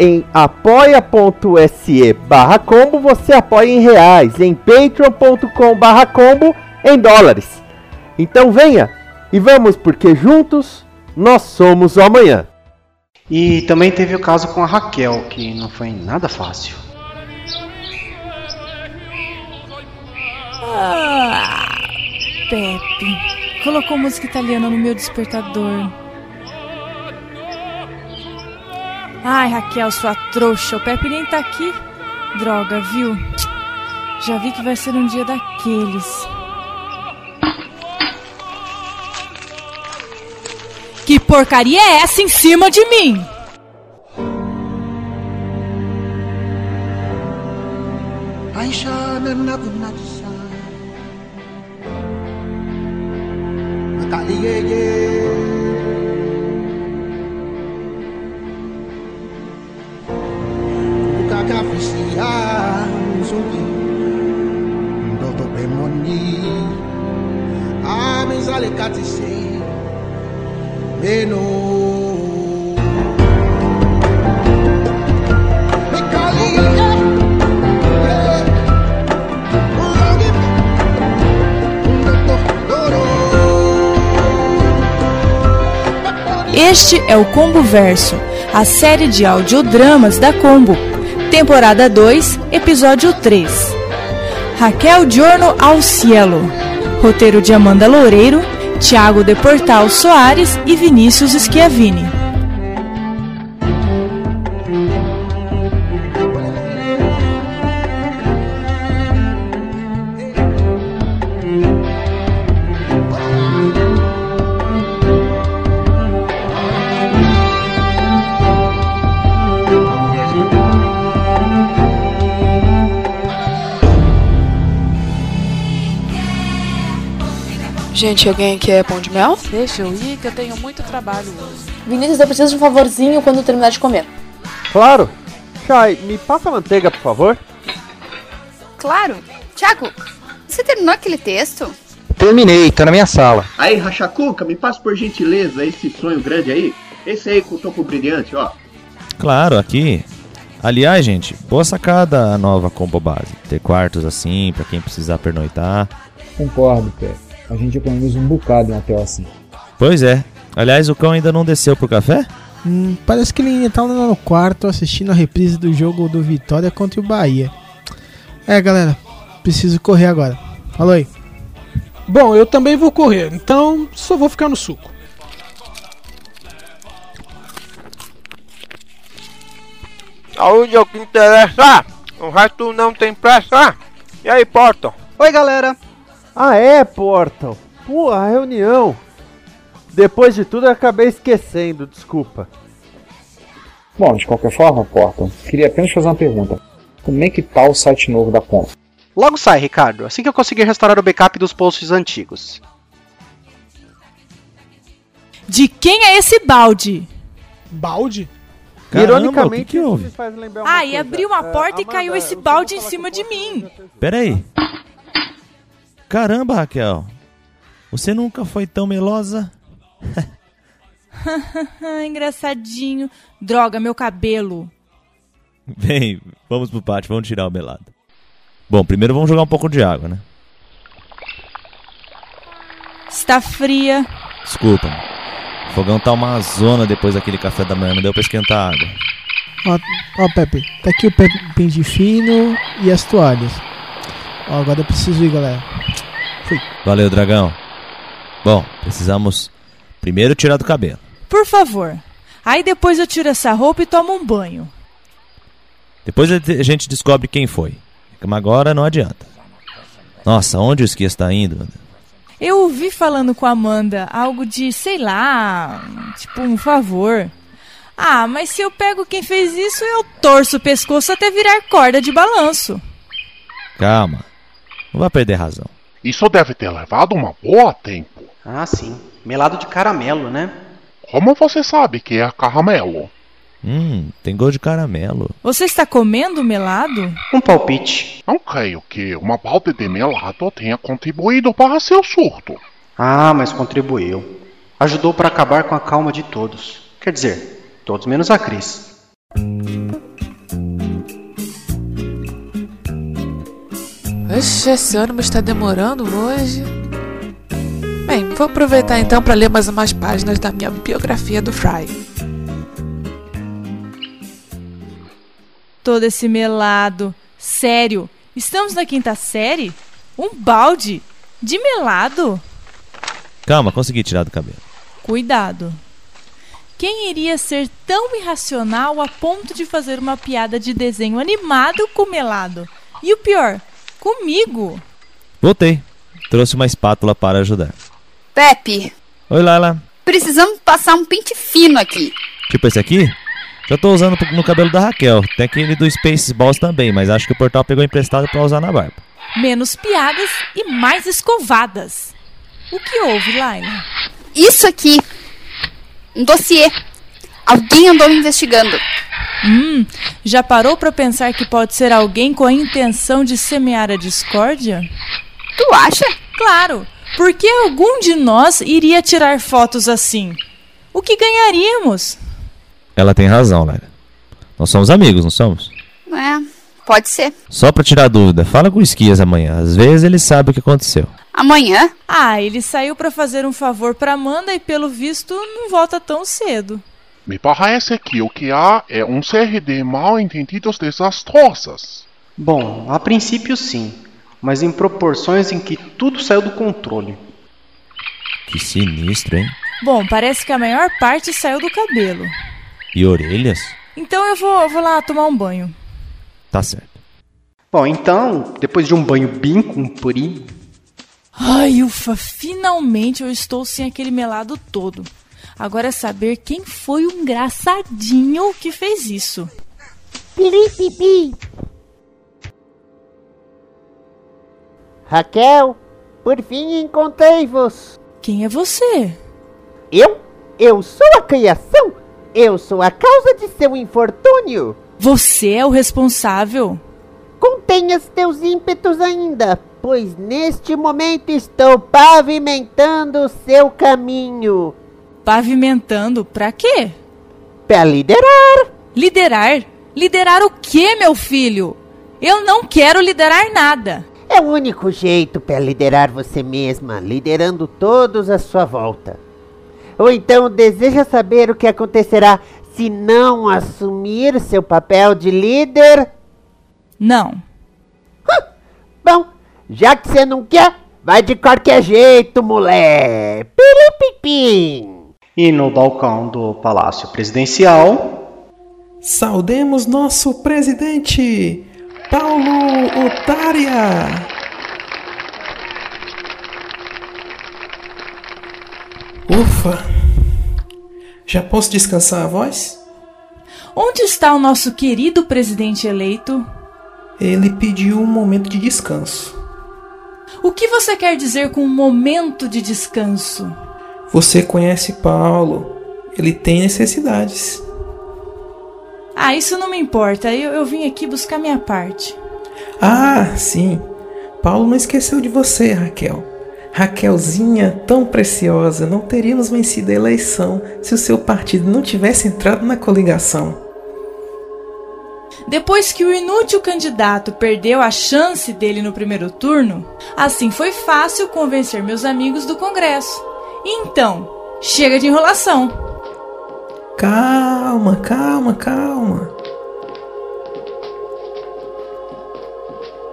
Em apoia.se barra combo você apoia em reais, em patreon.com barra combo em dólares. Então venha e vamos porque juntos nós somos o amanhã. E também teve o caso com a Raquel, que não foi nada fácil. Ah, Pepe, colocou música italiana no meu despertador. Ai, Raquel, sua trouxa, o Pepe nem tá aqui. Droga, viu? Já vi que vai ser um dia daqueles. Que porcaria é essa em cima de mim? Este é o Combo Verso, a série de audiodramas da Combo, temporada 2, episódio 3. Raquel Giorno ao Cielo, roteiro de Amanda Loureiro, Tiago de Portal Soares e Vinícius Schiavini. Gente, alguém aqui é pão de mel? Deixa eu ir que eu tenho muito trabalho hoje. Vinícius, eu preciso de um favorzinho quando terminar de comer. Claro! Chay, me passa a manteiga, por favor. Claro! Tiago, você terminou aquele texto? Terminei, tá na minha sala. Aí, Rachacuca, me passa por gentileza esse sonho grande aí. Esse aí com o topo brilhante, ó. Claro, aqui. Aliás, gente, boa sacada a nova combo base. Ter quartos assim, para quem precisar pernoitar. Concordo, Pé. A gente economiza um bocado em um hotel assim. Pois é. Aliás, o cão ainda não desceu pro café? Hum, parece que ele ainda tá lá no quarto assistindo a reprise do jogo do Vitória contra o Bahia. É, galera, preciso correr agora. Falou aí. Bom, eu também vou correr, então só vou ficar no suco. Saúde é o que interessa. O resto não tem pressa. E aí, Porto? Oi, galera. Ah, é, Portal. Pô, a reunião. Depois de tudo, eu acabei esquecendo, desculpa. Bom, de qualquer forma, Portal, queria apenas fazer uma pergunta. Como é que tá o site novo da Conta? Logo sai, Ricardo, assim que eu conseguir restaurar o backup dos posts antigos. De quem é esse balde? Balde? Caramba, Ironicamente, o que que houve? isso me faz lembrar uma Ah, e coisa. abriu uma É, porta e Amanda, caiu esse balde em fala cima de mim. Pera aí. Caramba, Raquel. Você nunca foi tão melosa? Engraçadinho. Droga, meu cabelo. Bem, vamos pro pátio, vamos tirar o melado. Bom, primeiro vamos jogar um pouco de água, né? Está fria. Desculpa. O fogão tá uma zona depois daquele café da manhã, não deu pra esquentar a água. Ó, ó, Pepe, tá aqui o pente fino e as toalhas. Ó, agora eu preciso ir, galera. Fui. Valeu, dragão. Bom, precisamos primeiro tirar do cabelo. Por favor. Aí depois eu tiro essa roupa e tomo um banho. Depois a gente descobre quem foi. Mas agora não adianta. Nossa, onde o esqui está indo? Eu ouvi falando com a Amanda algo de, sei lá, tipo um favor. Ah, mas se eu pego quem fez isso, eu torço o pescoço até virar corda de balanço. Calma. Não vai perder razão. Isso deve ter levado uma boa tempo. Ah, sim. Melado de caramelo, né? Como você sabe que é caramelo? Hum, tem gosto de caramelo. Você está comendo melado? Um palpite. Não creio que uma balde de melado tenha contribuído para seu surto. Ah, mas contribuiu. Ajudou para acabar com a calma de todos. Quer dizer, todos menos a Cris. Ixi, esse ônibus está demorando hoje. Bem, vou aproveitar então para ler mais umas páginas da minha biografia do Fry. Todo esse melado. Sério, estamos na quinta série? Um balde de melado? Calma, consegui tirar do cabelo. Cuidado. Quem iria ser tão irracional a ponto de fazer uma piada de desenho animado com melado? E o pior, comigo. Voltei. Trouxe uma espátula para ajudar. Pepe. Oi, Lala. Precisamos passar um pente fino aqui. Tipo esse aqui? Já tô usando no cabelo da Raquel. Tem aquele do Spaceballs também, mas acho que o portal pegou emprestado para usar na barba. Menos piadas e mais escovadas. O que houve, Laila? Isso aqui. Um dossiê. Alguém andou me investigando. Hum, já parou para pensar que pode ser alguém com a intenção de semear a discórdia? Tu acha? Claro, porque algum de nós iria tirar fotos assim. O que ganharíamos? Ela tem razão, Laila. Nós somos amigos, não somos? É, pode ser. Só pra tirar dúvida, fala com o Esquias amanhã. Às vezes ele sabe o que aconteceu. Amanhã? Ah, ele saiu para fazer um favor pra Amanda e pelo visto não volta tão cedo. Me parece que o que há é um série de mal entendidos desastrosas. Bom, a princípio sim, mas em proporções em que tudo saiu do controle. Que sinistro, hein? Bom, parece que a maior parte saiu do cabelo. E orelhas? Então eu vou, eu vou lá tomar um banho. Tá certo. Bom, então, depois de um banho bem comprido. Ai, ufa, finalmente eu estou sem aquele melado todo. Agora é saber quem foi o engraçadinho que fez isso. Piripipi. Raquel, por fim encontrei-vos. Quem é você? Eu? Eu sou a criação. Eu sou a causa de seu infortúnio. Você é o responsável? Contenhas teus ímpetos ainda, pois neste momento estou pavimentando o seu caminho. Pavimentando para quê? Para liderar. Liderar? Liderar o quê, meu filho? Eu não quero liderar nada. É o único jeito para liderar você mesma, liderando todos à sua volta. Ou então deseja saber o que acontecerá se não assumir seu papel de líder? Não. Hum, bom, já que você não quer, vai de qualquer jeito, mulher. Piripipim. E no balcão do Palácio Presidencial. Saudemos nosso presidente, Paulo Otária. Ufa! Já posso descansar a voz? Onde está o nosso querido presidente eleito? Ele pediu um momento de descanso. O que você quer dizer com um momento de descanso? Você conhece Paulo. Ele tem necessidades. Ah, isso não me importa. Eu, eu vim aqui buscar minha parte. Ah, sim. Paulo não esqueceu de você, Raquel. Raquelzinha, tão preciosa, não teríamos vencido a eleição se o seu partido não tivesse entrado na coligação. Depois que o inútil candidato perdeu a chance dele no primeiro turno, assim foi fácil convencer meus amigos do Congresso. Então, chega de enrolação. Calma, calma, calma.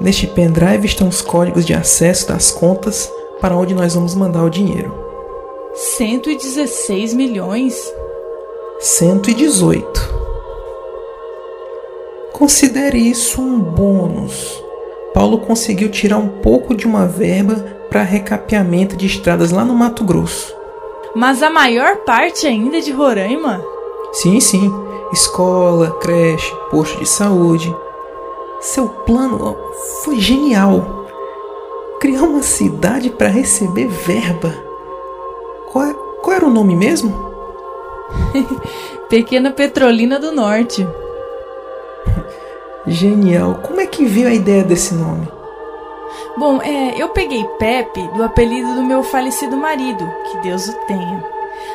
Neste pendrive estão os códigos de acesso das contas para onde nós vamos mandar o dinheiro. 116 milhões? 118. Considere isso um bônus. Paulo conseguiu tirar um pouco de uma verba para recapeamento de estradas lá no Mato Grosso. Mas a maior parte ainda é de Roraima? Sim, sim. Escola, creche, posto de saúde. Seu plano foi genial. Criar uma cidade para receber verba. Qual, é, qual era o nome mesmo? Pequena Petrolina do Norte. Genial. Como é que veio a ideia desse nome? Bom, é, eu peguei Pepe do apelido do meu falecido marido, que Deus o tenha.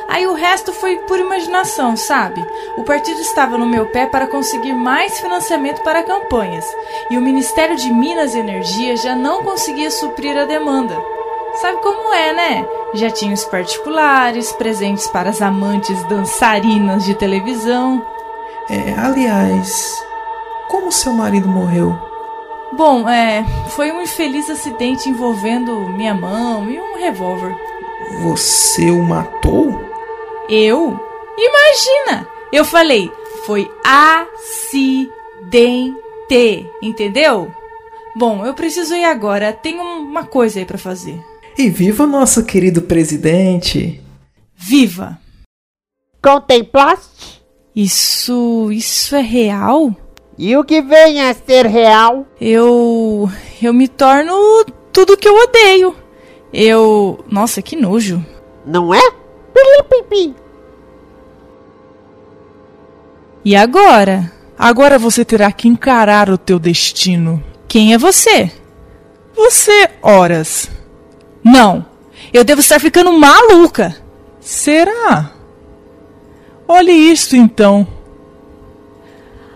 Aí o resto foi por imaginação, sabe? O partido estava no meu pé para conseguir mais financiamento para campanhas, e o Ministério de Minas e Energia já não conseguia suprir a demanda. Sabe como é, né? Jatinhos particulares, presentes para as amantes dançarinas de televisão. É, aliás, como seu marido morreu? Bom, é, foi um infeliz acidente envolvendo minha mão e um revólver. Você o matou? Eu? Imagina! Eu falei, foi acidente, entendeu? Bom, eu preciso ir agora, tenho uma coisa aí para fazer. E viva o nosso querido presidente! Viva! Contemplaste? Isso. isso é real? E o que vem a ser real? Eu. eu me torno tudo que eu odeio. Eu. Nossa, que nojo. Não é? E agora? Agora você terá que encarar o teu destino. Quem é você? Você, horas. Não. Eu devo estar ficando maluca. Será? Olhe isto então.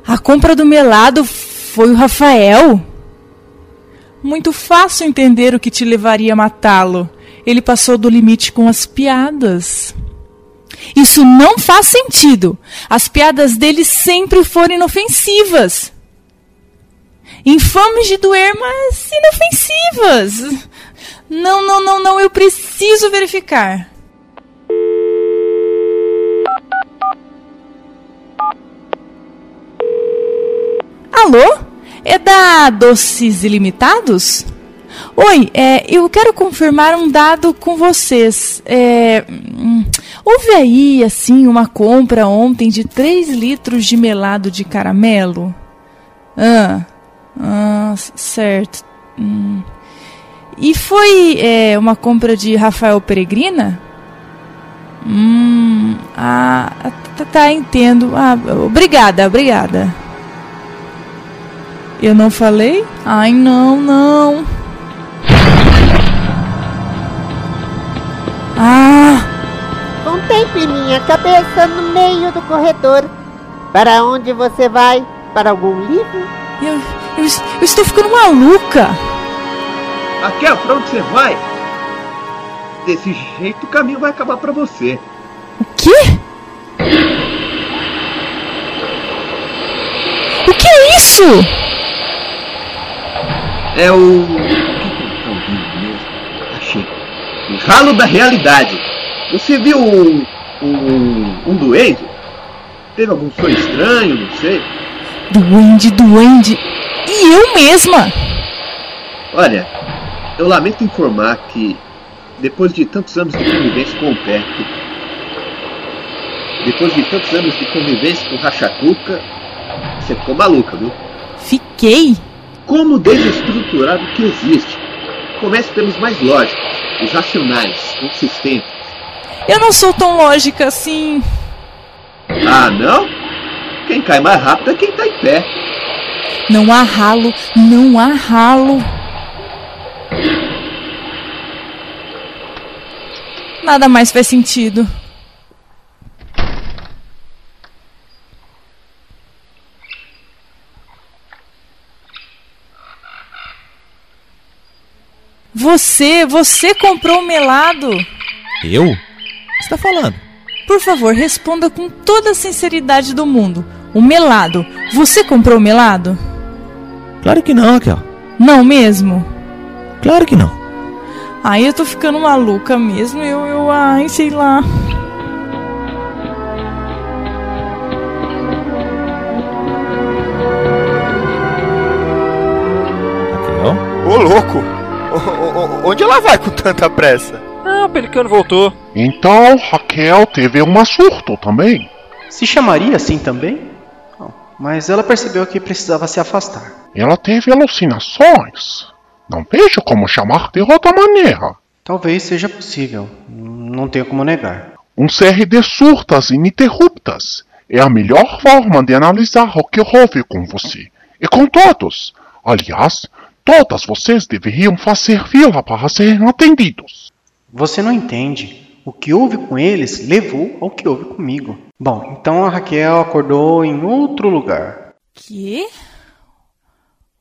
A compra do melado foi o Rafael? Muito fácil entender o que te levaria a matá-lo. Ele passou do limite com as piadas. Isso não faz sentido. As piadas dele sempre foram inofensivas. Infames de doer, mas inofensivas. Não, não, não, não, eu preciso verificar. Alô? É da Doces Ilimitados? Oi, é, eu quero confirmar um dado com vocês. É, hum, houve aí, assim, uma compra ontem de 3 litros de melado de caramelo? Ah, ah certo. Hum. E foi é, uma compra de Rafael Peregrina? Hum, ah, tá, tá entendo. Ah, obrigada, obrigada. Eu não falei? Ai, não, não. Ah! Contemple minha cabeça no meio do corredor. Para onde você vai? Para algum livro? Eu, eu, eu estou ficando maluca. Raquel, para onde você vai? Desse jeito o caminho vai acabar para você. O quê? O que é isso? É o. Achei. O ralo da realidade. Você viu um. um. um duende? Teve algum sonho estranho, não sei. Duende, duende. E eu mesma! Olha, eu lamento informar que depois de tantos anos de convivência com o pé, depois de tantos anos de convivência com o Rachacuca, você ficou maluca, viu? Fiquei? Como desestruturar o que existe. Comece pelos mais lógicos, os racionais, consistentes. Eu não sou tão lógica assim. Ah, não? Quem cai mais rápido é quem tá em pé. Não há ralo, não há ralo. Nada mais faz sentido. Você, você comprou o melado. Eu? O que você tá falando? Por favor, responda com toda a sinceridade do mundo. O melado. Você comprou o melado? Claro que não, Raquel. Não mesmo? Claro que não. Aí eu tô ficando maluca mesmo. Eu, eu, ai, sei lá. Onde ela vai com tanta pressa? Ah, o Pelicano voltou. Então Raquel teve uma surto também. Se chamaria assim também? Não, Mas ela percebeu que precisava se afastar. Ela teve alucinações. Não vejo como chamar de outra maneira. Talvez seja possível. Não tenho como negar. Um CRD surtas ininterruptas é a melhor forma de analisar o que houve com você. E com todos. Aliás, todas vocês deveriam fazer fila para serem atendidos. Você não entende. O que houve com eles levou ao que houve comigo. Bom, então a Raquel acordou em outro lugar. Quê?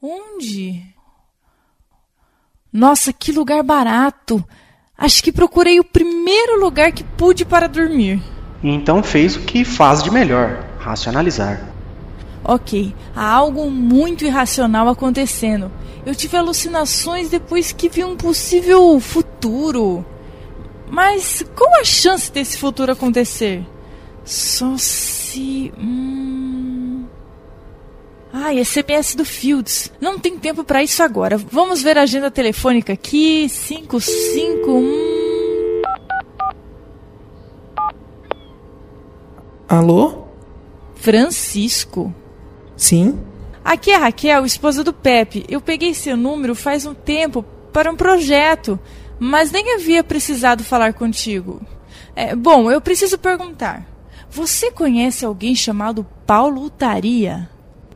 Onde? Nossa, que lugar barato! Acho que procurei o primeiro lugar que pude para dormir. E então fez o que faz de melhor: racionalizar. Ok, há algo muito irracional acontecendo. Eu tive alucinações depois que vi um possível futuro. Mas qual a chance desse futuro acontecer? Só se. Hum... Ah, SMS do Fields. Não tem tempo para isso agora. Vamos ver a agenda telefônica aqui. 551. Alô? Francisco. Sim? Aqui é a Raquel, esposa do Pepe. Eu peguei seu número faz um tempo para um projeto, mas nem havia precisado falar contigo. É, bom, eu preciso perguntar. Você conhece alguém chamado Paulo Utaria?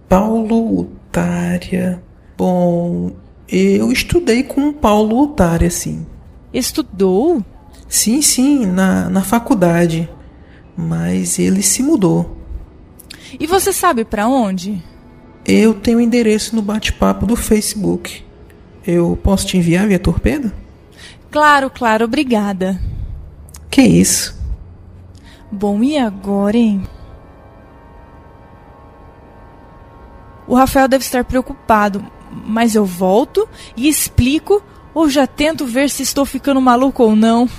Paulo Utária. Bom, eu estudei com o Paulo Utária, sim. Estudou? Sim, sim, na, na faculdade. Mas ele se mudou. E você sabe para onde? Eu tenho o endereço no bate-papo do Facebook. Eu posso te enviar via torpedo? Claro, claro, obrigada. Que isso? Bom, e agora, hein? O Rafael deve estar preocupado, mas eu volto e explico ou já tento ver se estou ficando maluco ou não.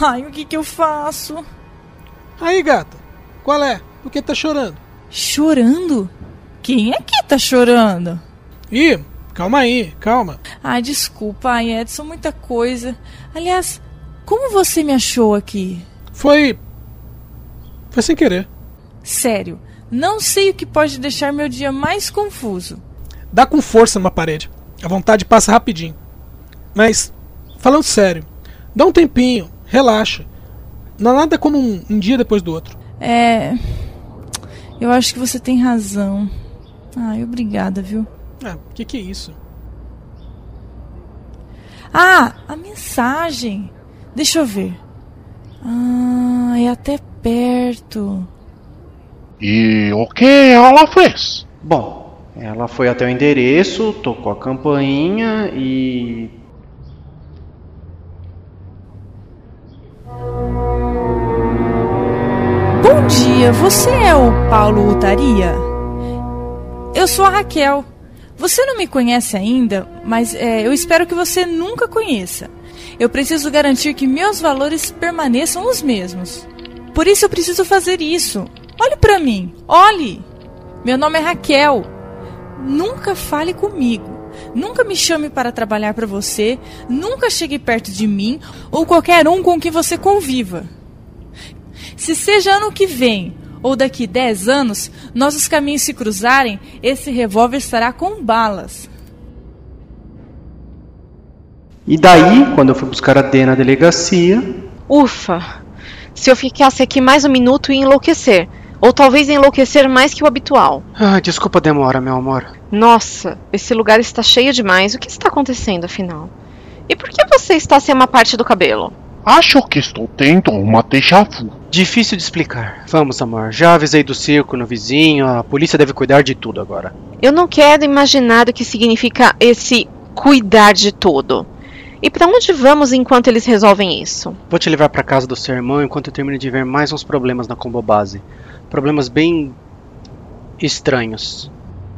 Ai, o que que eu faço? Aí, gata, qual é? Por que tá chorando? Chorando? Quem é que tá chorando? Ih, calma aí, calma. Ai, desculpa, ai, Edson, muita coisa. Aliás, como você me achou aqui? Foi. Foi sem querer. Sério, não sei o que pode deixar meu dia mais confuso. Dá com força numa parede. A vontade passa rapidinho. Mas, falando sério, dá um tempinho, relaxa. Não há nada como um, um dia depois do outro. É. Eu acho que você tem razão. Ai, obrigada, viu? Ah, que que é isso? Ah, a mensagem. Deixa eu ver. Ah, é até perto. E o que ela fez? Bom, ela foi até o endereço, tocou a campainha e. Bom dia, você é o Paulo Utaria? Eu sou a Raquel. Você não me conhece ainda, mas é, eu espero que você nunca conheça. Eu preciso garantir que meus valores permaneçam os mesmos. Por isso eu preciso fazer isso. Olhe para mim, olhe. Meu nome é Raquel. Nunca fale comigo. Nunca me chame para trabalhar para você. Nunca chegue perto de mim ou qualquer um com quem você conviva. Se seja ano que vem ou daqui 10 anos nossos caminhos se cruzarem, esse revólver estará com balas. E daí, quando eu fui buscar a D na delegacia. Ufa! Se eu ficasse aqui mais um minuto ia enlouquecer. Ou talvez enlouquecer mais que o habitual. Ah, desculpa a demora, meu amor. Nossa, esse lugar está cheio demais. O que está acontecendo, afinal? E por que você está sem uma parte do cabelo? Acho que estou tendo uma déjà vu. Difícil de explicar. Vamos, amor. Já avisei do circo no vizinho, a polícia deve cuidar de tudo agora. Eu não quero imaginar o que significa esse cuidar de tudo. E para onde vamos enquanto eles resolvem isso? Vou te levar para casa do seu irmão enquanto eu termino de ver mais uns problemas na combo base. Problemas bem estranhos.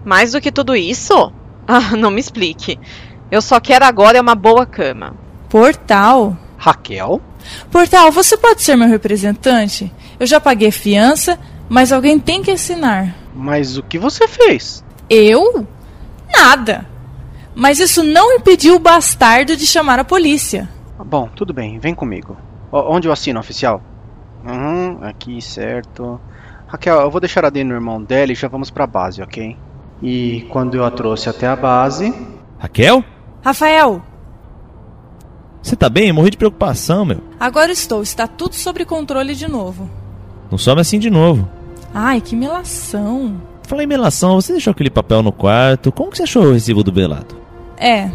Mais do que tudo isso? Ah, não me explique. Eu só quero agora uma boa cama. Portal? Raquel? Portal, você pode ser meu representante? Eu já paguei fiança, mas alguém tem que assinar. Mas o que você fez? Eu? Nada. Mas isso não impediu o bastardo de chamar a polícia. Bom, tudo bem, vem comigo. O- onde eu assino, oficial? Uhum, aqui, certo. Raquel, eu vou deixar a Dani no irmão dela e já vamos pra base, ok? E quando eu a trouxe até a base. Raquel? Rafael, Você tá bem? Eu morri de preocupação, meu. agora estou. Está tudo sob controle de novo. Não some assim de novo. Ai, que melação. Falei melação, você deixou aquele papel no quarto. Como que você achou o recibo do Belado? É,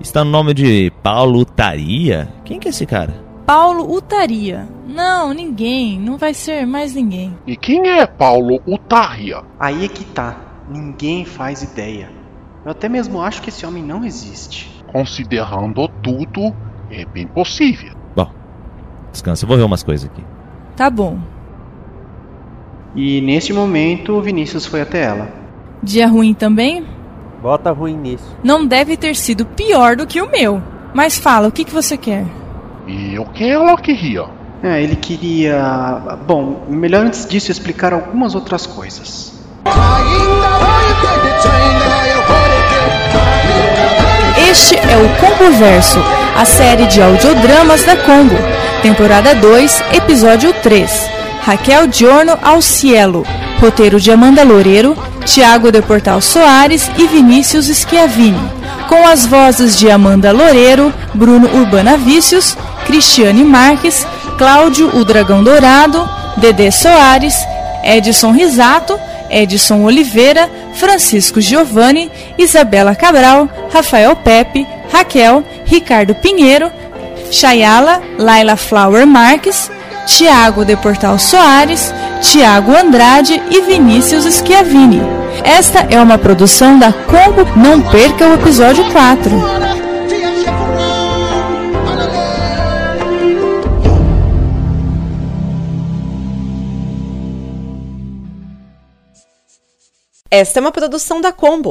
Está no nome de Paulo Taria? Quem que é esse cara? Paulo Utaria. Não, ninguém. Não vai ser mais ninguém. E quem é Paulo Utarria? Aí é que tá. Ninguém faz ideia. Eu até mesmo acho que esse homem não existe. Considerando tudo, é bem possível. Bom, descansa, eu vou ver umas coisas aqui. Tá bom. E neste momento, o Vinícius foi até ela. Dia ruim também? Bota ruim nisso. Não deve ter sido pior do que o meu. Mas fala, o que, que você quer? E o que ela queria? É, ele queria. Bom, melhor antes disso explicar algumas outras coisas. Este é o Combo Verso, a série de audiodramas da Combo, temporada 2, episódio 3. Raquel Giorno ao Cielo, roteiro de Amanda Loureiro, Tiago de Portal Soares e Vinícius Schiavini, com as vozes de Amanda Loureiro, Bruno Urbana Vícios, Cristiane Marques, Cláudio o Dragão Dourado, Dedê Soares, Edson Risato, Edson Oliveira, Francisco Giovanni, Isabela Cabral, Rafael Pepe, Raquel, Ricardo Pinheiro, Chayala, Laila Flower Marques, Tiago de Portal Soares, Tiago Andrade e Vinícius Schiavini. Esta é uma produção da Combo. Não perca o episódio 4. Esta é uma produção da Combo.